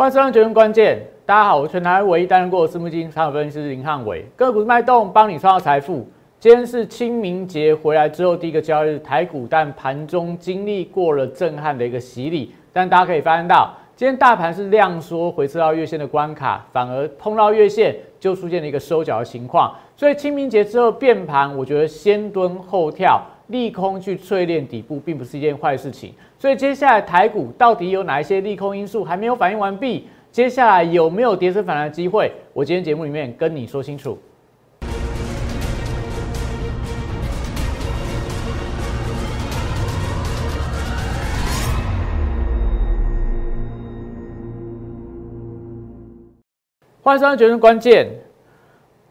欢迎收看《决定关键》，大家好，我是全台唯一担任过私募基金参考分析师林汉伟，个股脉动帮你创造财富。今天是清明节回来之后第一个交易日，台股但盘中经历过了震撼的一个洗礼，但大家可以发现到，今天大盘是量缩回撤到月线的关卡，反而碰到月线就出现了一个收脚的情况，所以清明节之后变盘，我觉得先蹲后跳。利空去淬炼底部，并不是一件坏事情。所以接下来台股到底有哪一些利空因素还没有反应完毕？接下来有没有跌升反弹的机会？我今天节目里面跟你说清楚。欢迎收看《决胜关键》。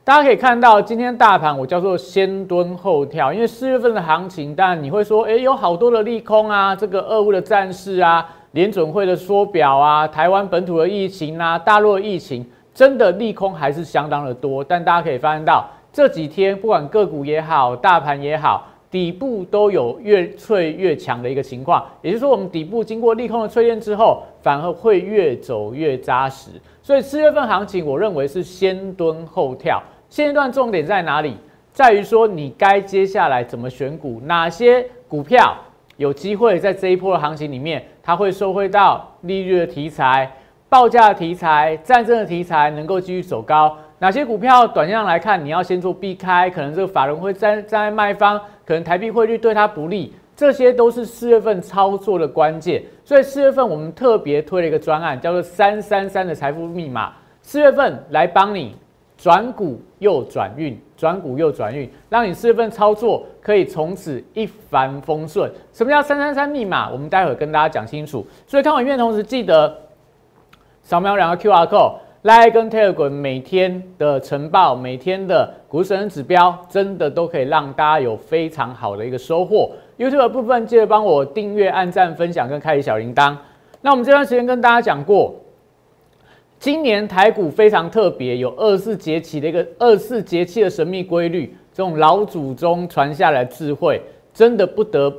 大家可以看到，今天大盘我叫做先蹲后跳，因为四月份的行情，当然你会说，哎，有好多的利空啊，这个俄乌的战事啊，联准会的缩表啊，台湾本土的疫情啊，大陆的疫情，真的利空还是相当的多。但大家可以发现到，这几天不管个股也好，大盘也好，底部都有越脆越强的一个情况，也就是说，我们底部经过利空的淬炼之后，反而会越走越扎实。所以四月份行情，我认为是先蹲后跳。现阶段重点在哪里？在于说你该接下来怎么选股，哪些股票有机会在这一波的行情里面，它会收回到利率的题材、报价的题材、战争的题材，能够继续走高。哪些股票短线上来看，你要先做避开，可能这个法人会站站在卖方，可能台币汇率对它不利，这些都是四月份操作的关键。所以四月份我们特别推了一个专案，叫做三三三的财富密码，四月份来帮你。转股又转运，转股又转运，让你四月份操作可以从此一帆风顺。什么叫三三三密码？我们待会跟大家讲清楚。所以看完影片同时，记得扫描两个 Q R code，来跟 Telegram 每天的晨报、每天的股神指标，真的都可以让大家有非常好的一个收获。YouTube 部分记得帮我订阅、按赞、分享跟开启小铃铛。那我们这段时间跟大家讲过。今年台股非常特别，有二四节气的一个二四节气的神秘规律，这种老祖宗传下来智慧，真的不得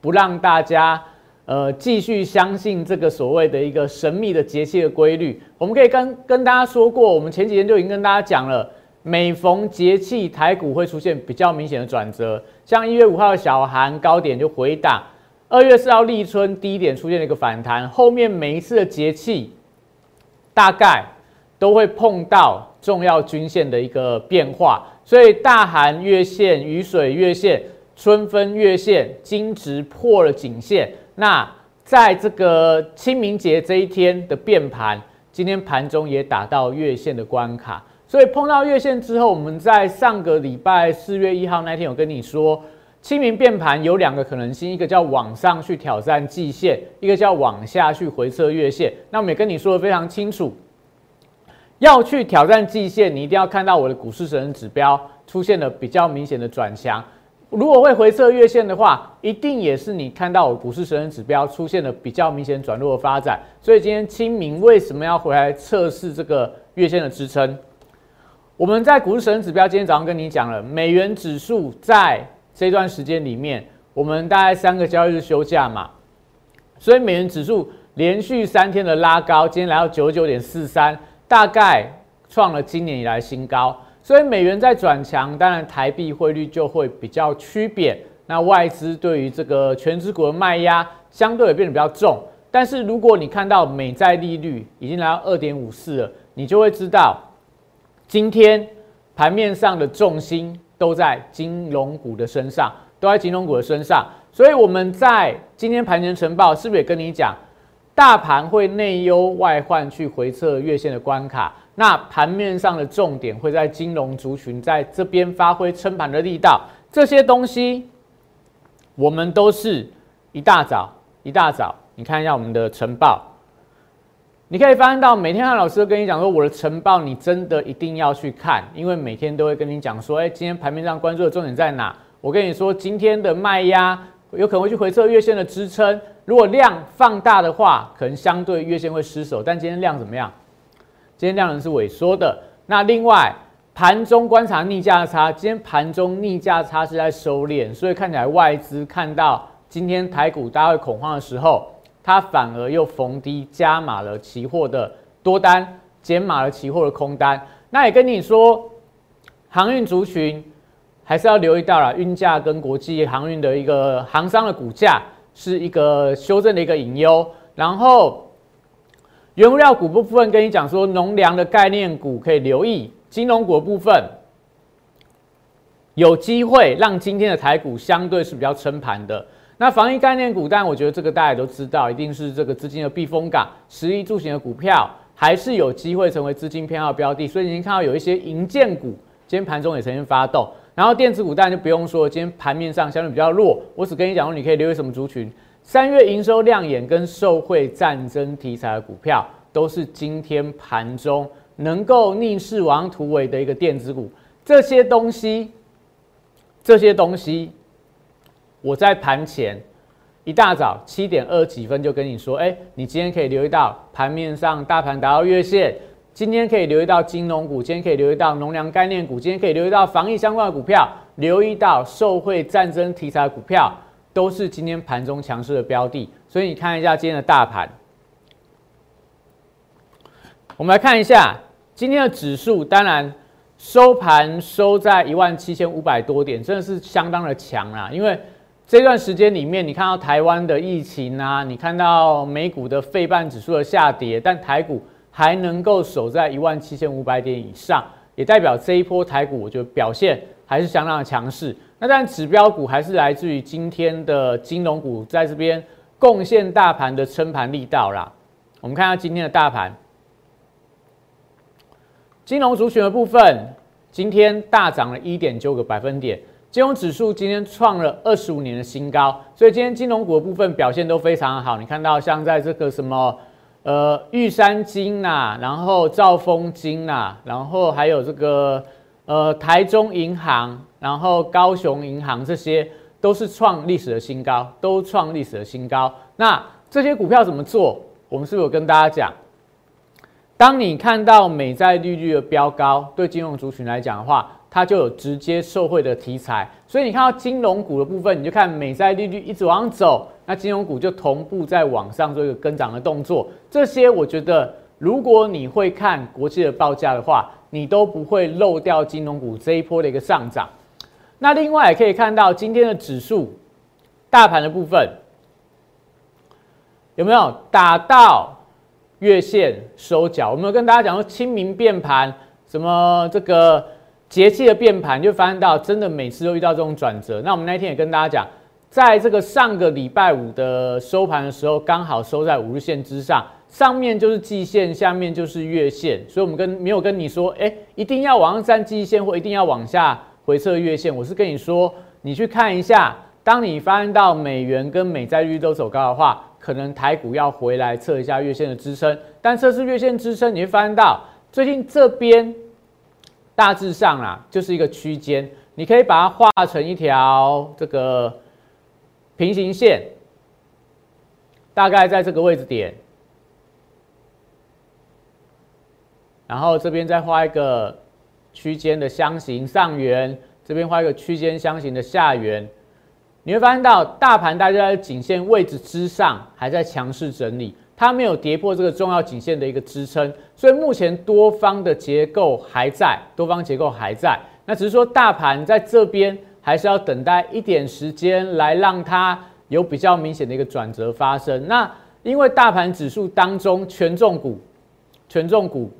不让大家呃继续相信这个所谓的一个神秘的节气的规律。我们可以跟跟大家说过，我们前几天就已经跟大家讲了，每逢节气台股会出现比较明显的转折，像一月五号的小寒高点就回档，二月四号立春低点出现了一个反弹，后面每一次的节气。大概都会碰到重要均线的一个变化，所以大寒月线、雨水月线、春分月线、金值破了颈线。那在这个清明节这一天的变盘，今天盘中也打到月线的关卡。所以碰到月线之后，我们在上个礼拜四月一号那天有跟你说，清明变盘有两个可能性，一个叫往上去挑战季线，一个叫往下去回测月线。那我们也跟你说的非常清楚。要去挑战季线，你一定要看到我的股市神人指标出现了比较明显的转强。如果会回测月线的话，一定也是你看到我股市神人指标出现了比较明显转弱的发展。所以今天清明为什么要回来测试这个月线的支撑？我们在股市神人指标今天早上跟你讲了，美元指数在这段时间里面，我们大概三个交易日休假嘛，所以美元指数连续三天的拉高，今天来到九九点四三。大概创了今年以来新高，所以美元在转强，当然台币汇率就会比较趋贬。那外资对于这个全职股的卖压相对也变得比较重。但是如果你看到美债利率已经来到二点五四了，你就会知道今天盘面上的重心都在金融股的身上，都在金融股的身上。所以我们在今天盘前晨报是不是也跟你讲？大盘会内忧外患去回测月线的关卡，那盘面上的重点会在金融族群在这边发挥撑盘的力道，这些东西我们都是一大早一大早，你看一下我们的晨报，你可以发现到每天汉老师都跟你讲说，我的晨报你真的一定要去看，因为每天都会跟你讲说，哎，今天盘面上关注的重点在哪？我跟你说，今天的卖压有可能会去回测月线的支撑。如果量放大的话，可能相对月线会失守。但今天量怎么样？今天量能是萎缩的。那另外盘中观察逆价差，今天盘中逆价差是在收敛，所以看起来外资看到今天台股大家会恐慌的时候，它反而又逢低加码了期货的多单减码了期货的空单。那也跟你说，航运族群还是要留意到了，运价跟国际航运的一个航商的股价是一个修正的一个隐忧。然后，原物料股部分跟你讲说，农粮的概念股可以留意，金融股部分有机会让今天的台股相对是比较撑盘的。那防疫概念股，但我觉得这个大家都知道，一定是这个资金的避风港，十一住行的股票还是有机会成为资金偏好标的。所以您看到有一些银建股，今天盘中也曾经发动。然后电子股当然就不用说，今天盘面上相对比较弱。我只跟你讲说，你可以留意什么族群。三月营收亮眼跟受惠战争题材的股票，都是今天盘中能够逆势往突围的一个电子股。这些东西，这些东西，我在盘前一大早七点二几分就跟你说，哎，你今天可以留意到盘面上大盘达到月线，今天可以留意到金融股，今天可以留意到农粮概念股，今天可以留意到防疫相关的股票，留意到受惠战争题材的股票。都是今天盘中强势的标的，所以你看一下今天的大盘。我们来看一下今天的指数，当然收盘收在一万七千五百多点，真的是相当的强啦。因为这段时间里面，你看到台湾的疫情啊，你看到美股的费半指数的下跌，但台股还能够守在一万七千五百点以上，也代表这一波台股我觉得表现还是相当的强势。那但指标股还是来自于今天的金融股在这边贡献大盘的撑盘力道啦。我们看下今天的大盘，金融族群的部分今天大涨了一点九个百分点，金融指数今天创了二十五年的新高，所以今天金融股的部分表现都非常好。你看到像在这个什么呃玉山金呐，然后兆丰金呐，然后还有这个呃台中银行。然后高雄银行这些都是创历史的新高，都创历史的新高。那这些股票怎么做？我们是不是有跟大家讲？当你看到美债利率的飙高，对金融族群来讲的话，它就有直接受惠的题材。所以你看到金融股的部分，你就看美债利率一直往上走，那金融股就同步在往上做一个跟涨的动作。这些我觉得，如果你会看国际的报价的话，你都不会漏掉金融股这一波的一个上涨。那另外也可以看到今天的指数，大盘的部分有没有打到月线收脚？我们有跟大家讲说清明变盘，什么这个节气的变盘，就发现到真的每次都遇到这种转折。那我们那天也跟大家讲，在这个上个礼拜五的收盘的时候，刚好收在五日线之上，上面就是季线，下面就是月线，所以我们跟没有跟你说，哎，一定要往上站季线，或一定要往下。回测月线，我是跟你说，你去看一下，当你发现到美元跟美债率都走高的话，可能台股要回来测一下月线的支撑。但测试月线支撑，你会发现到最近这边大致上啊，就是一个区间，你可以把它画成一条这个平行线，大概在这个位置点，然后这边再画一个。区间的箱型上缘，这边画一个区间箱型的下缘，你会发现到大盘大家在颈线位置之上，还在强势整理，它没有跌破这个重要颈线的一个支撑，所以目前多方的结构还在，多方结构还在，那只是说大盘在这边还是要等待一点时间来让它有比较明显的一个转折发生。那因为大盘指数当中权重股，权重股。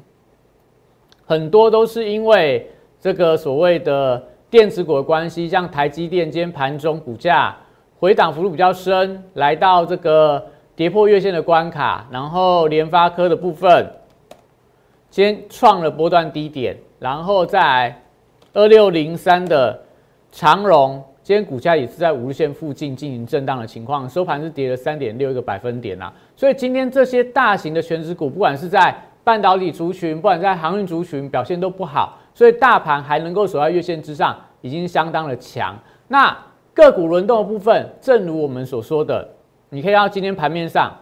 很多都是因为这个所谓的电子股的关系，像台积电今天盘中股价回档幅度比较深，来到这个跌破月线的关卡，然后联发科的部分今天创了波段低点，然后在二六零三的长荣今天股价也是在五日线附近进行震荡的情况，收盘是跌了三点六一个百分点啦。所以今天这些大型的全职股，不管是在半导体族群，不管在航运族群表现都不好，所以大盘还能够守在月线之上，已经相当的强。那个股轮动的部分，正如我们所说的，你可以到今天盘面上，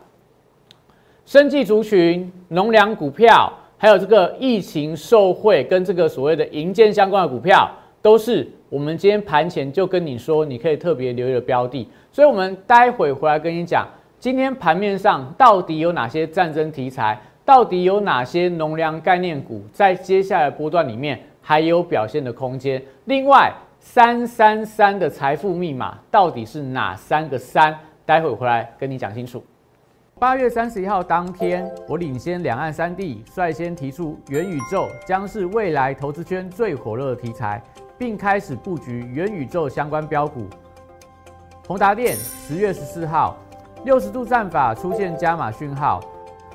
生技族群、农粮股票，还有这个疫情受惠跟这个所谓的银建相关的股票，都是我们今天盘前就跟你说，你可以特别留意的标的。所以，我们待会回来跟你讲，今天盘面上到底有哪些战争题材。到底有哪些农粮概念股在接下来波段里面还有表现的空间？另外，三三三的财富密码到底是哪三个三？待会回来跟你讲清楚。八月三十一号当天，我领先两岸三地，率先提出元宇宙将是未来投资圈最火热的题材，并开始布局元宇宙相关标股。宏达电十月十四号，六十度战法出现加码讯号，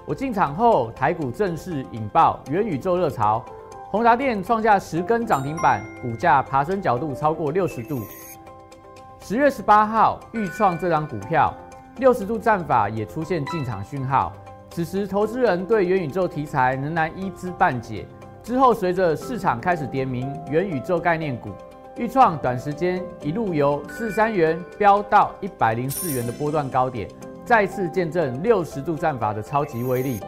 我进场后，台股正式引爆元宇宙热潮，宏达电创下十根涨停板，股价爬升角度超过六十度。十月十八号，预创这张股票。六十度战法也出现进场讯号，此时投资人对元宇宙题材仍然一知半解。之后随着市场开始点名元宇宙概念股，预创短时间一路由四三元飙到一百零四元的波段高点，再次见证六十度战法的超级威力。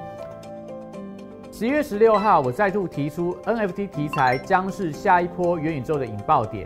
十月十六号，我再度提出 NFT 题材将是下一波元宇宙的引爆点。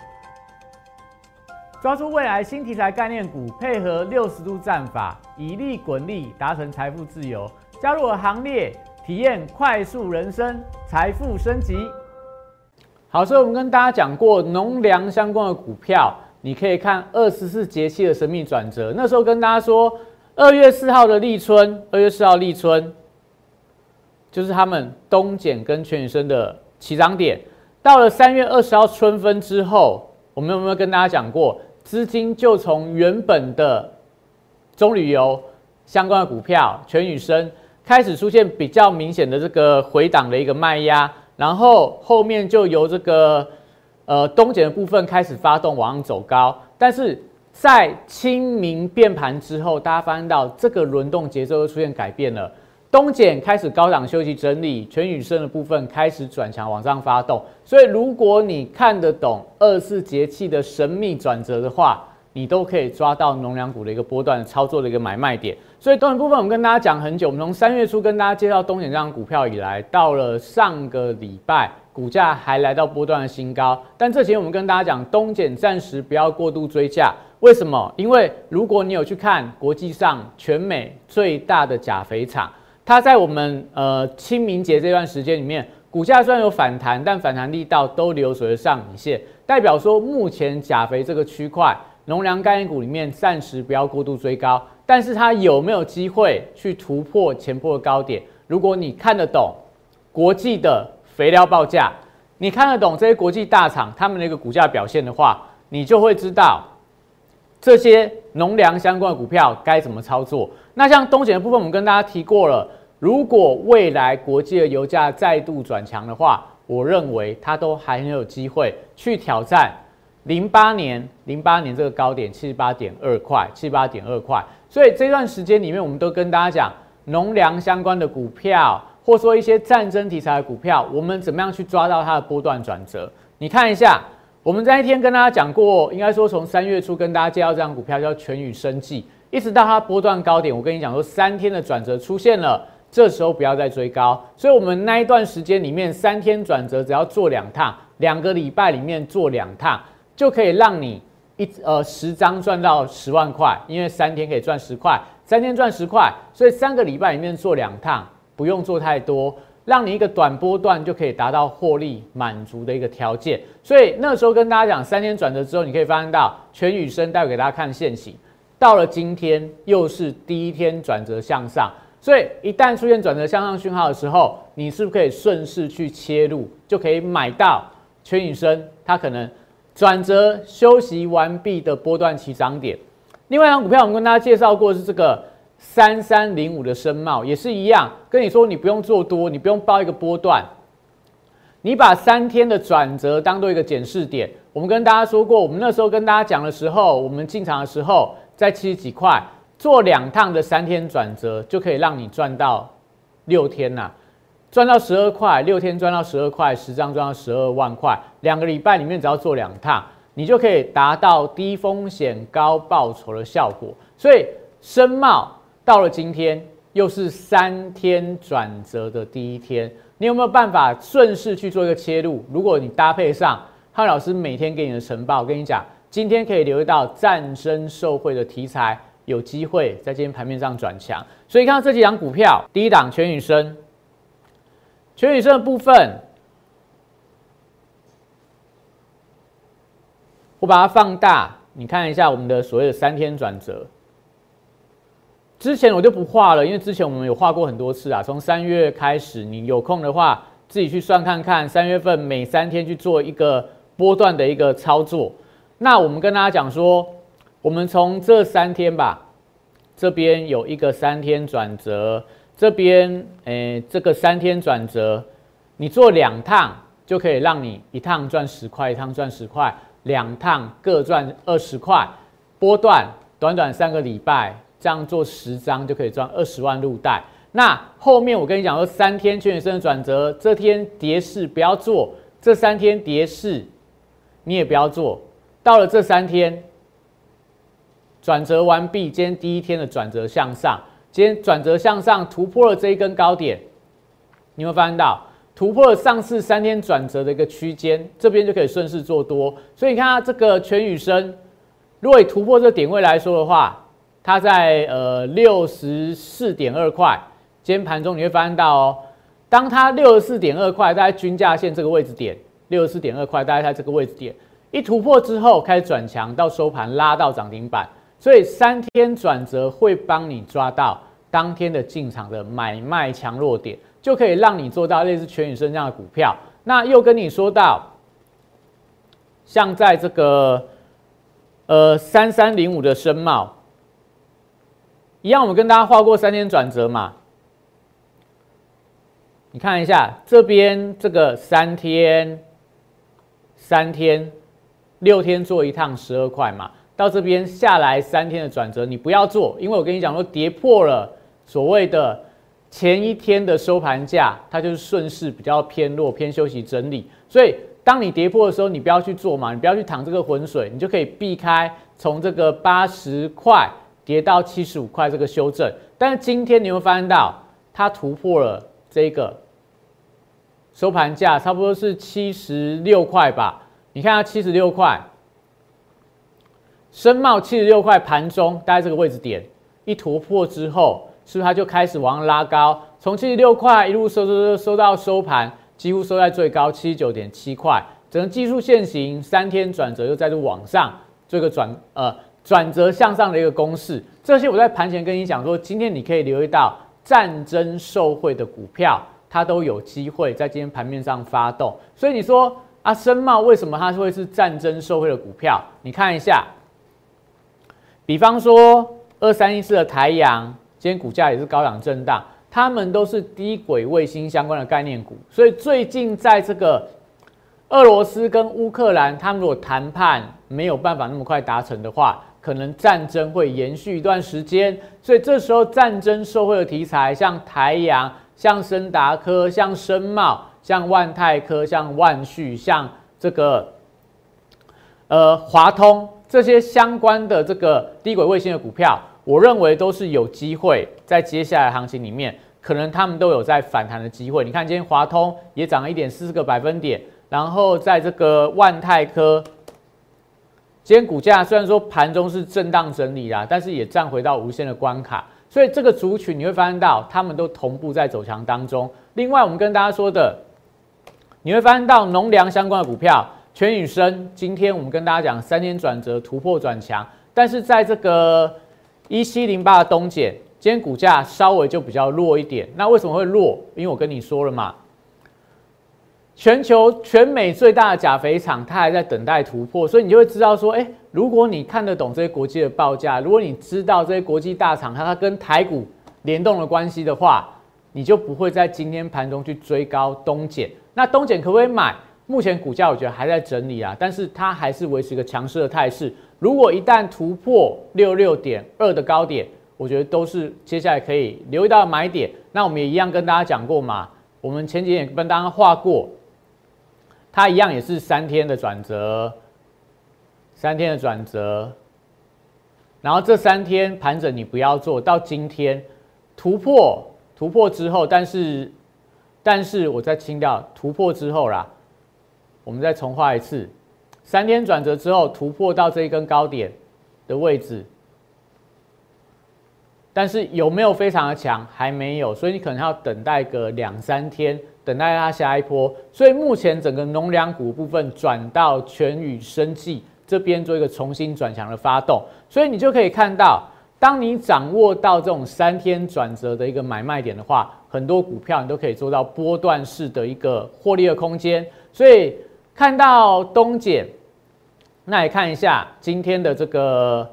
抓住未来新题材概念股，配合六十度战法，以利滚利，达成财富自由。加入我行列，体验快速人生，财富升级。好，所以我们跟大家讲过农粮相关的股票，你可以看二十四节气的神秘转折。那时候跟大家说，二月四号的立春，二月四号立春，就是他们东碱跟全宇生的起涨点。到了三月二十号春分之后，我们有没有跟大家讲过？资金就从原本的中旅游相关的股票全宇生开始出现比较明显的这个回档的一个卖压，然后后面就由这个呃东碱的部分开始发动往上走高，但是在清明变盘之后，大家发现到这个轮动节奏又出现改变了。东碱开始高档休息整理，全宇生的部分开始转强往上发动。所以，如果你看得懂二四节气的神秘转折的话，你都可以抓到农粮股的一个波段操作的一个买卖点。所以，东碱部分我们跟大家讲很久，我们从三月初跟大家介绍东碱这张股票以来，到了上个礼拜，股价还来到波段的新高。但这前我们跟大家讲，东碱暂时不要过度追价。为什么？因为如果你有去看国际上全美最大的钾肥厂。它在我们呃清明节这段时间里面，股价虽然有反弹，但反弹力道都留守着上影线，代表说目前钾肥这个区块，农粮概念股里面暂时不要过度追高，但是它有没有机会去突破前波的高点？如果你看得懂国际的肥料报价，你看得懂这些国际大厂他们的一个股价表现的话，你就会知道这些农粮相关的股票该怎么操作。那像东碱的部分，我们跟大家提过了。如果未来国际的油价再度转强的话，我认为它都还很有机会去挑战零八年零八年这个高点七十八点二块，七十八点二块。所以这段时间里面，我们都跟大家讲农粮相关的股票，或说一些战争题材的股票，我们怎么样去抓到它的波段转折？你看一下，我们在一天跟大家讲过，应该说从三月初跟大家介绍这张股票叫全宇生技。一直到它波段高点，我跟你讲说，三天的转折出现了，这时候不要再追高。所以，我们那一段时间里面，三天转折只要做两趟，两个礼拜里面做两趟，就可以让你一呃十张赚到十万块，因为三天可以赚十块，三天赚十块，所以三个礼拜里面做两趟，不用做太多，让你一个短波段就可以达到获利满足的一个条件。所以那时候跟大家讲，三天转折之后，你可以发现到全宇生待会给大家看现形。到了今天，又是第一天转折向上，所以一旦出现转折向上讯号的时候，你是不是可以顺势去切入，就可以买到全宇生它可能转折休息完毕的波段起涨点。另外一张股票，我们跟大家介绍过是这个三三零五的深茂，也是一样，跟你说你不用做多，你不用报一个波段，你把三天的转折当做一个检视点。我们跟大家说过，我们那时候跟大家讲的时候，我们进场的时候。在七十几块做两趟的三天转折，就可以让你赚到六天呐，赚到十二块，六天赚到十二块，十张赚到十二万块。两个礼拜里面只要做两趟，你就可以达到低风险高报酬的效果。所以深茂到了今天又是三天转折的第一天，你有没有办法顺势去做一个切入？如果你搭配上汉老师每天给你的晨报，我跟你讲，今天可以留意到战争受贿的题材有机会在今天盘面上转强。所以看到这几档股票，第一档全宇生，全宇生的部分。我把它放大，你看一下我们的所谓的三天转折。之前我就不画了，因为之前我们有画过很多次啊。从三月开始，你有空的话自己去算看看，三月份每三天去做一个波段的一个操作。那我们跟大家讲说，我们从这三天吧，这边有一个三天转折，这边诶这个三天转折，你做两趟就可以让你一趟赚十块，一趟赚十块。两趟各赚二十块，波段短短三个礼拜，这样做十张就可以赚二十万入袋。那后面我跟你讲说，三天全员生的转折，这天跌势不要做，这三天跌势你也不要做。到了这三天转折完毕，今天第一天的转折向上，今天转折向上突破了这一根高点，你会发现到。突破了上次三天转折的一个区间，这边就可以顺势做多。所以你看它这个全宇生，如果突破这个点位来说的话，它在呃六十四点二块，今天盘中你会发现到哦，当它六十四点二块在均价线这个位置点，六十四点二块大概在这个位置点一突破之后开始转强，到收盘拉到涨停板，所以三天转折会帮你抓到当天的进场的买卖强弱点。就可以让你做到类似全宇生这样的股票。那又跟你说到，像在这个呃三三零五的深茂一样，我们跟大家画过三天转折嘛。你看一下这边这个三天、三天、六天做一趟十二块嘛，到这边下来三天的转折，你不要做，因为我跟你讲说跌破了所谓的。前一天的收盘价，它就是顺势比较偏弱、偏休息整理，所以当你跌破的时候，你不要去做嘛，你不要去淌这个浑水，你就可以避开从这个八十块跌到七十五块这个修正。但是今天你会发现到它突破了这个收盘价，差不多是七十六块吧？你看它七十六块，深茂七十六块盘中大概这个位置点一突破之后。是不是它就开始往上拉高，从七十六块一路收收收收到收盘，几乎收在最高七十九点七块。整个技术线型三天转折又再度往上，做一个转呃转折向上的一个公式。这些我在盘前跟你讲说，今天你可以留意到战争受贿的股票，它都有机会在今天盘面上发动。所以你说啊，深茂为什么它会是战争受贿的股票？你看一下，比方说二三一四的台阳。今天股价也是高档震荡，它们都是低轨卫星相关的概念股，所以最近在这个俄罗斯跟乌克兰，他们如果谈判没有办法那么快达成的话，可能战争会延续一段时间，所以这时候战争受惠的题材，像台阳、像森达科、像深茂、像万泰科、像万旭、像这个呃华通这些相关的这个低轨卫星的股票。我认为都是有机会在接下来行情里面，可能他们都有在反弹的机会。你看今天华通也涨了一点四个百分点，然后在这个万泰科，今天股价虽然说盘中是震荡整理啦，但是也站回到无限的关卡。所以这个族群你会发现到，他们都同步在走强当中。另外，我们跟大家说的，你会发现到农粮相关的股票，全宇生，今天我们跟大家讲三天转折突破转强，但是在这个。一七零八的东碱，今天股价稍微就比较弱一点。那为什么会弱？因为我跟你说了嘛，全球全美最大的钾肥厂，它还在等待突破，所以你就会知道说，哎，如果你看得懂这些国际的报价，如果你知道这些国际大厂它跟台股联动的关系的话，你就不会在今天盘中去追高东碱。那东碱可不可以买？目前股价我觉得还在整理啊，但是它还是维持一个强势的态势。如果一旦突破六六点二的高点，我觉得都是接下来可以留意到买点。那我们也一样跟大家讲过嘛，我们前几天跟大家画过，它一样也是三天的转折，三天的转折，然后这三天盘整你不要做到今天突破突破之后，但是但是我再清掉突破之后啦，我们再重画一次，三天转折之后突破到这一根高点的位置，但是有没有非常的强？还没有，所以你可能要等待个两三天。等待它下一波，所以目前整个农粮股部分转到全宇生技这边做一个重新转强的发动，所以你就可以看到，当你掌握到这种三天转折的一个买卖点的话，很多股票你都可以做到波段式的一个获利的空间。所以看到东碱，那也看一下今天的这个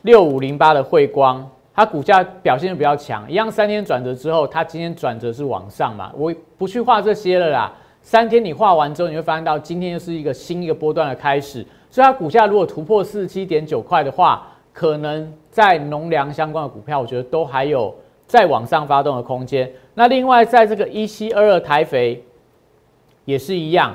六五零八的汇光。它股价表现的比较强，一样三天转折之后，它今天转折是往上嘛？我不去画这些了啦。三天你画完之后，你会发现到今天又是一个新一个波段的开始。所以它股价如果突破四十七点九块的话，可能在农粮相关的股票，我觉得都还有再往上发动的空间。那另外在这个一七二二台肥也是一样，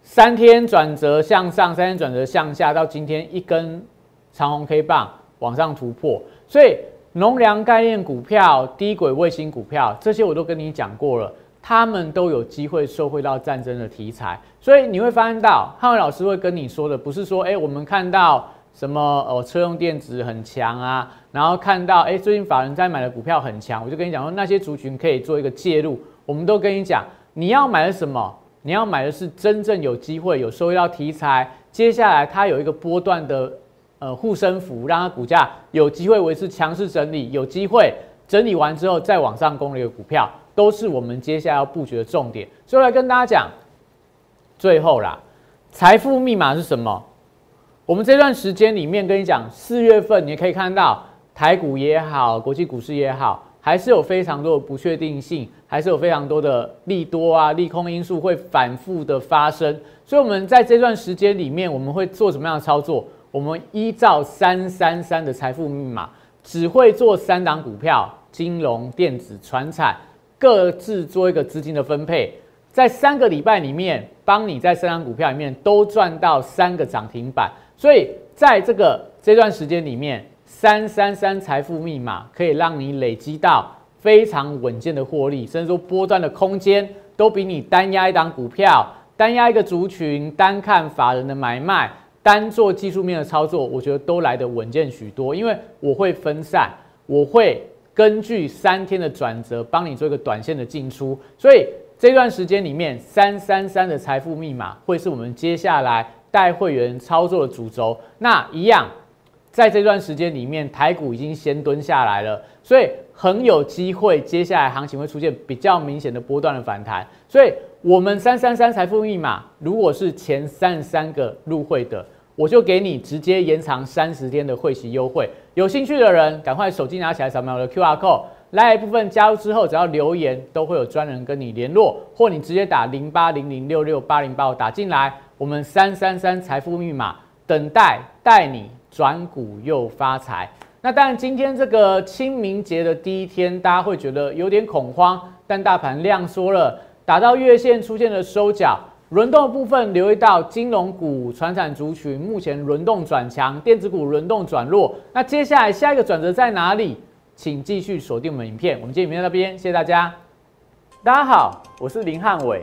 三天转折向上，三天转折向下，到今天一根长红 K 棒往上突破，所以。农粮概念股票、低轨卫星股票，这些我都跟你讲过了，他们都有机会受惠到战争的题材，所以你会发现到汉伟老师会跟你说的，不是说哎，我们看到什么哦，车用电子很强啊，然后看到哎，最近法人在买的股票很强，我就跟你讲说那些族群可以做一个介入，我们都跟你讲，你要买的什么？你要买的是真正有机会有收益到题材，接下来它有一个波段的。呃，护身符让它股价有机会维持强势整理，有机会整理完之后再往上攻的一个股票，都是我们接下来要布局的重点。所以来跟大家讲，最后啦，财富密码是什么？我们这段时间里面跟你讲，四月份你也可以看到台股也好，国际股市也好，还是有非常多的不确定性，还是有非常多的利多啊、利空因素会反复的发生。所以，我们在这段时间里面，我们会做什么样的操作？我们依照三三三的财富密码，只会做三档股票：金融、电子、船产，各自做一个资金的分配。在三个礼拜里面，帮你在三档股票里面都赚到三个涨停板。所以在这个这段时间里面，三三三财富密码可以让你累积到非常稳健的获利，甚至说波段的空间都比你单压一档股票、单压一个族群、单看法人的买卖。单做技术面的操作，我觉得都来得稳健许多，因为我会分散，我会根据三天的转折帮你做一个短线的进出，所以这段时间里面，三三三的财富密码会是我们接下来带会员操作的主轴。那一样，在这段时间里面，台股已经先蹲下来了，所以很有机会，接下来行情会出现比较明显的波段的反弹。所以，我们三三三财富密码，如果是前三十三个入会的。我就给你直接延长三十天的会期优惠，有兴趣的人赶快手机拿起来扫描我的 Q R code，来一部分加入之后，只要留言都会有专人跟你联络，或你直接打零八零零六六八零八五打进来，我们三三三财富密码等待带你转股又发财。那当然，今天这个清明节的第一天，大家会觉得有点恐慌，但大盘量缩了，打到月线出现了收脚。轮动的部分留意到金融股、传产族群目前轮动转强，电子股轮动转弱。那接下来下一个转折在哪里？请继续锁定我们影片。我们今天影片到这边，谢谢大家。大家好，我是林汉伟，